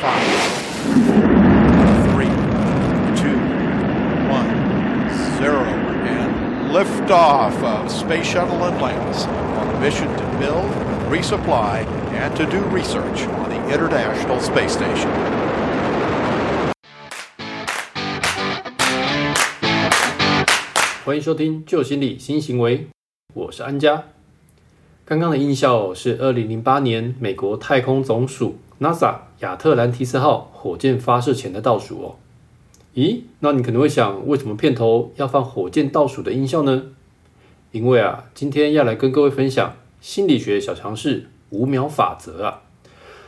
Five, three, two, one, zero, and liftoff of Space Shuttle Atlantis on a mission to build, resupply, and to do research on the International Space Station. 欢迎收听《旧心理新行为》，我是安家。刚刚的音效是二零零八年美国太空总署 NASA 亚特兰提斯号火箭发射前的倒数哦。咦，那你可能会想，为什么片头要放火箭倒数的音效呢？因为啊，今天要来跟各位分享心理学小常识五秒法则啊，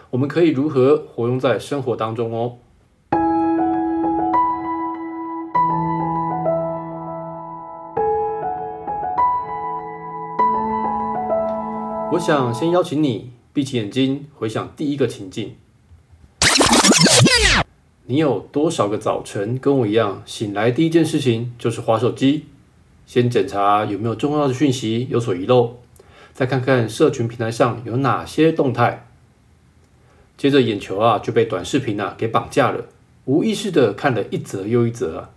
我们可以如何活用在生活当中哦。我想先邀请你闭起眼睛，回想第一个情境。你有多少个早晨跟我一样，醒来第一件事情就是划手机，先检查有没有重要的讯息有所遗漏，再看看社群平台上有哪些动态，接着眼球啊就被短视频啊给绑架了，无意识的看了一则又一则。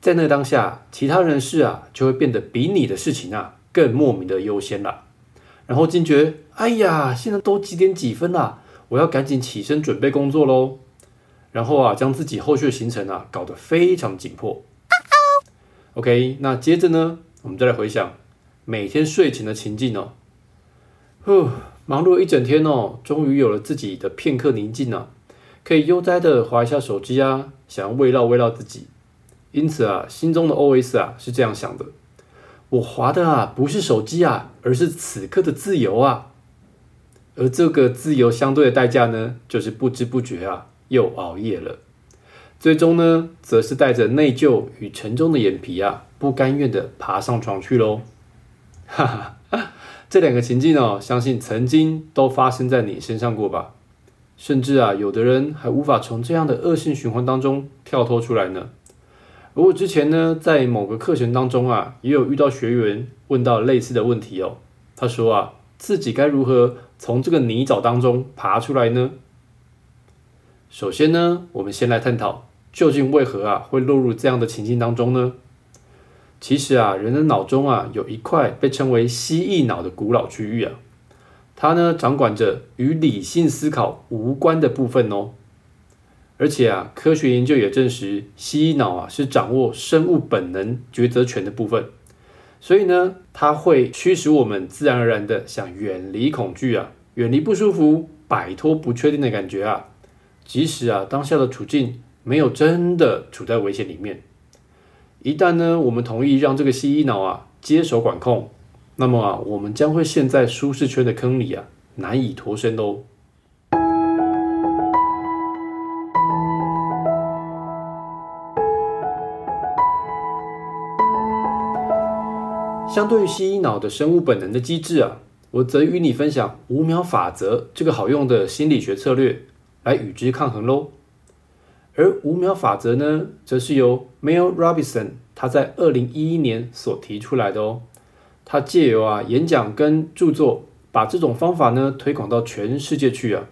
在那当下，其他人事啊就会变得比你的事情啊更莫名的优先了。然后惊觉，哎呀，现在都几点几分了，我要赶紧起身准备工作喽。然后啊，将自己后续的行程啊搞得非常紧迫。OK，那接着呢，我们再来回想每天睡前的情境哦。呼，忙碌一整天哦，终于有了自己的片刻宁静啊，可以悠哉的划一下手机啊，想要慰劳慰劳自己。因此啊，心中的 OS 啊是这样想的。我划的啊不是手机啊，而是此刻的自由啊。而这个自由相对的代价呢，就是不知不觉啊又熬夜了。最终呢，则是带着内疚与沉重的眼皮啊，不甘愿的爬上床去喽。哈哈，这两个情境哦，相信曾经都发生在你身上过吧？甚至啊，有的人还无法从这样的恶性循环当中跳脱出来呢。而我之前呢，在某个课程当中啊，也有遇到学员问到类似的问题哦。他说啊，自己该如何从这个泥沼当中爬出来呢？首先呢，我们先来探讨，究竟为何啊会落入这样的情境当中呢？其实啊，人的脑中啊有一块被称为蜥蜴脑的古老区域啊，它呢掌管着与理性思考无关的部分哦。而且啊，科学研究也证实，蜥蜴脑啊是掌握生物本能抉择权的部分，所以呢，它会驱使我们自然而然的想远离恐惧啊，远离不舒服，摆脱不确定的感觉啊。即使啊当下的处境没有真的处在危险里面，一旦呢我们同意让这个蜥蜴脑啊接手管控，那么啊我们将会陷在舒适圈的坑里啊，难以脱身哦。相对于蜥蜴脑的生物本能的机制啊，我则与你分享五秒法则这个好用的心理学策略来与之抗衡喽。而五秒法则呢，则是由 Mel Robinson 他在二零一一年所提出来的哦。他借由啊演讲跟著作，把这种方法呢推广到全世界去啊。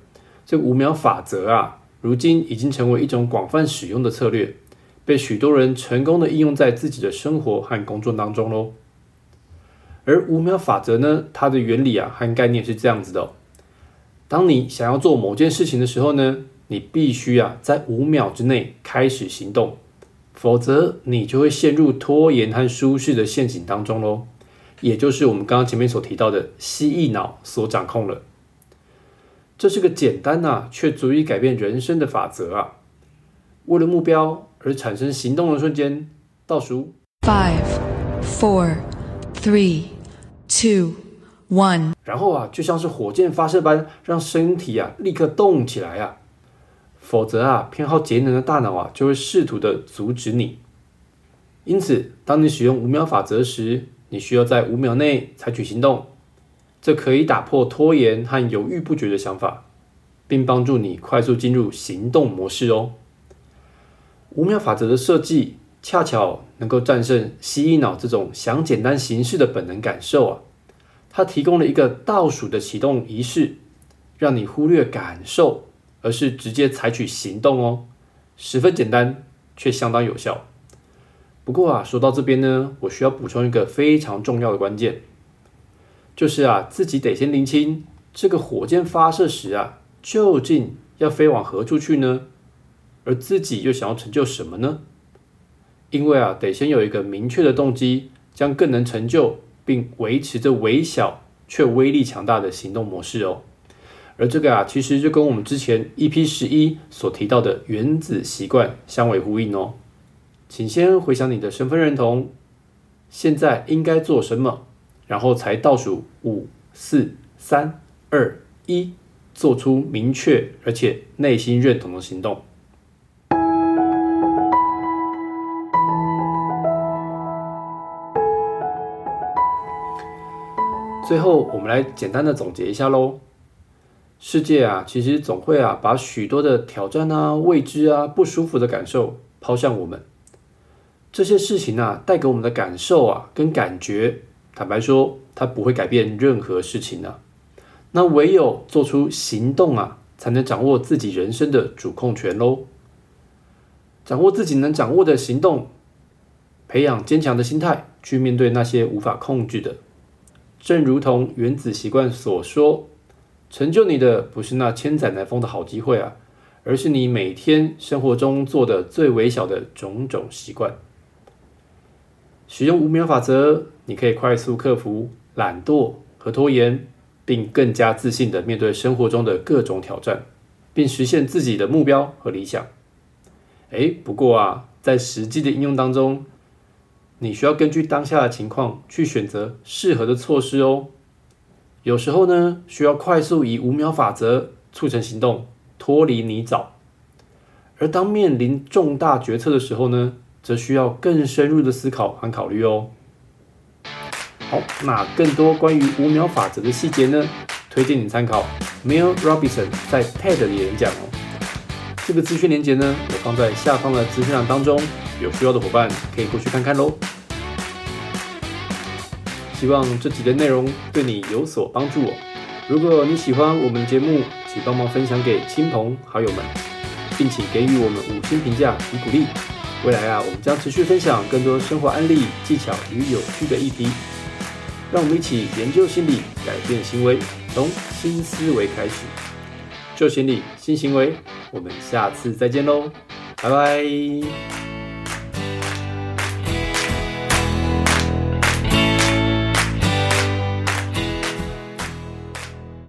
这五秒法则啊，如今已经成为一种广泛使用的策略，被许多人成功的应用在自己的生活和工作当中喽。而五秒法则呢，它的原理啊和概念是这样子的：当你想要做某件事情的时候呢，你必须啊在五秒之内开始行动，否则你就会陷入拖延和舒适的陷阱当中喽。也就是我们刚刚前面所提到的蜥蜴脑所掌控了。这是个简单呐，却足以改变人生的法则啊！为了目标而产生行动的瞬间，倒数：five, four, three。Two, one，然后啊，就像是火箭发射般，让身体啊立刻动起来啊，否则啊，偏好节能的大脑啊就会试图的阻止你。因此，当你使用五秒法则时，你需要在五秒内采取行动，这可以打破拖延和犹豫不决的想法，并帮助你快速进入行动模式哦。五秒法则的设计。恰巧能够战胜蜥蜴脑这种想简单行事的本能感受啊，它提供了一个倒数的启动仪式，让你忽略感受，而是直接采取行动哦，十分简单却相当有效。不过啊，说到这边呢，我需要补充一个非常重要的关键，就是啊，自己得先厘清这个火箭发射时啊，究竟要飞往何处去呢？而自己又想要成就什么呢？因为啊，得先有一个明确的动机，将更能成就并维持着微小却威力强大的行动模式哦。而这个啊，其实就跟我们之前 EP 十一所提到的原子习惯相为呼应哦。请先回想你的身份认同，现在应该做什么，然后才倒数五、四、三、二、一，做出明确而且内心认同的行动。最后，我们来简单的总结一下喽。世界啊，其实总会啊，把许多的挑战啊、未知啊、不舒服的感受抛向我们。这些事情啊，带给我们的感受啊，跟感觉，坦白说，它不会改变任何事情呢。那唯有做出行动啊，才能掌握自己人生的主控权喽。掌握自己能掌握的行动，培养坚强的心态，去面对那些无法控制的。正如同原子习惯所说，成就你的不是那千载难逢的好机会啊，而是你每天生活中做的最微小的种种习惯。使用五秒法则，你可以快速克服懒惰和拖延，并更加自信的面对生活中的各种挑战，并实现自己的目标和理想。哎，不过啊，在实际的应用当中，你需要根据当下的情况去选择适合的措施哦。有时候呢，需要快速以五秒法则促成行动，脱离泥沼；而当面临重大决策的时候呢？则需要更深入的思考和考虑哦。好，那更多关于五秒法则的细节呢？推荐你参考 Mel Robinson 在 TED 的演讲哦。这个资讯链接呢，我放在下方的资讯栏当中，有需要的伙伴可以过去看看喽。希望这集的内容对你有所帮助哦。如果你喜欢我们节目，请帮忙分享给亲朋好友们，并且给予我们五星评价与鼓励。未来啊，我们将持续分享更多生活案例、技巧与有趣的议题。让我们一起研究心理，改变行为，从新思维开始。旧心理，新行为。我们下次再见喽，拜拜。